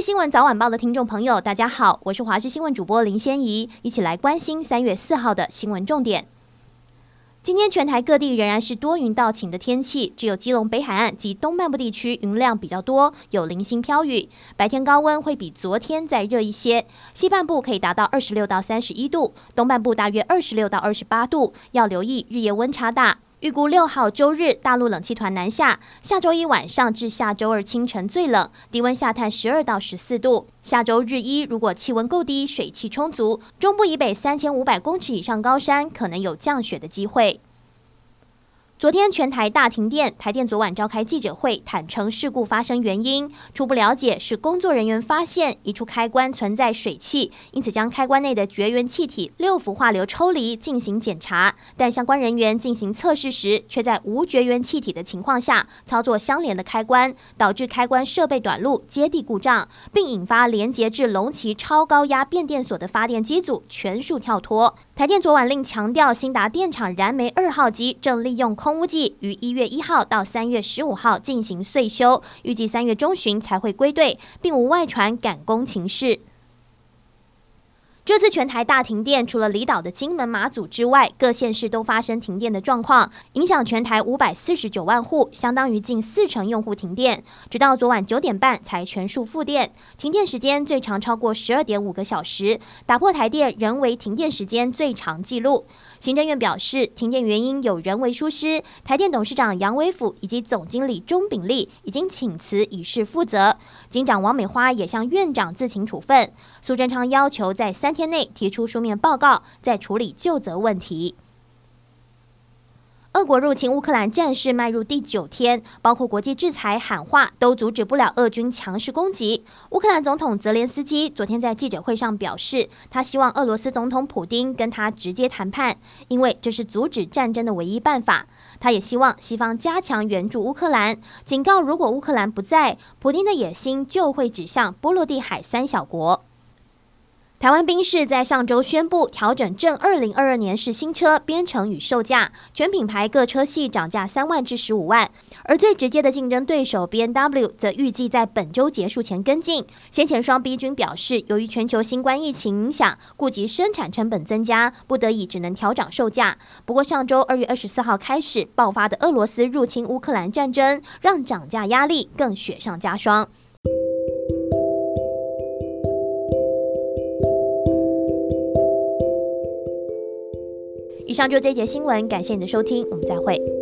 新闻早晚报的听众朋友，大家好，我是华视新闻主播林仙怡，一起来关心三月四号的新闻重点。今天全台各地仍然是多云到晴的天气，只有基隆北海岸及东半部地区云量比较多，有零星飘雨。白天高温会比昨天再热一些，西半部可以达到二十六到三十一度，东半部大约二十六到二十八度。要留意日夜温差大。预估六号周日大陆冷气团南下，下周一晚上至下周二清晨最冷，低温下探十二到十四度。下周日一如果气温够低，水汽充足，中部以北三千五百公尺以上高山可能有降雪的机会。昨天全台大停电，台电昨晚召开记者会，坦承事故发生原因，初步了解是工作人员发现一处开关存在水汽，因此将开关内的绝缘气体六氟化硫抽离进行检查，但相关人员进行测试时，却在无绝缘气体的情况下操作相连的开关，导致开关设备短路、接地故障，并引发连接至龙崎超高压变电所的发电机组全数跳脱。台电昨晚另强调，兴达电厂燃煤二号机正利用空污剂于一月一号到三月十五号进行岁修，预计三月中旬才会归队，并无外传赶工情事。这次全台大停电，除了离岛的金门、马祖之外，各县市都发生停电的状况，影响全台五百四十九万户，相当于近四成用户停电。直到昨晚九点半才全数复电，停电时间最长超过十二点五个小时，打破台电人为停电时间最长纪录。行政院表示，停电原因有人为疏失，台电董事长杨伟甫以及总经理钟炳立已经请辞以示负责。警长王美花也向院长自请处分。苏贞昌要求在三天内提出书面报告，再处理究责问题。俄国入侵乌克兰战事迈入第九天，包括国际制裁喊话都阻止不了俄军强势攻击。乌克兰总统泽连斯基昨天在记者会上表示，他希望俄罗斯总统普丁跟他直接谈判，因为这是阻止战争的唯一办法。他也希望西方加强援助乌克兰，警告如果乌克兰不在，普丁的野心就会指向波罗的海三小国。台湾宾士在上周宣布调整正二零二二年式新车编程与售价，全品牌各车系涨价三万至十五万。而最直接的竞争对手 BMW 则预计在本周结束前跟进。先前双 B 均表示，由于全球新冠疫情影响，顾及生产成本增加，不得已只能调涨售价。不过上周二月二十四号开始爆发的俄罗斯入侵乌克兰战争，让涨价压力更雪上加霜。以上就这节新闻，感谢你的收听，我们再会。